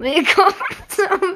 Willkommen zum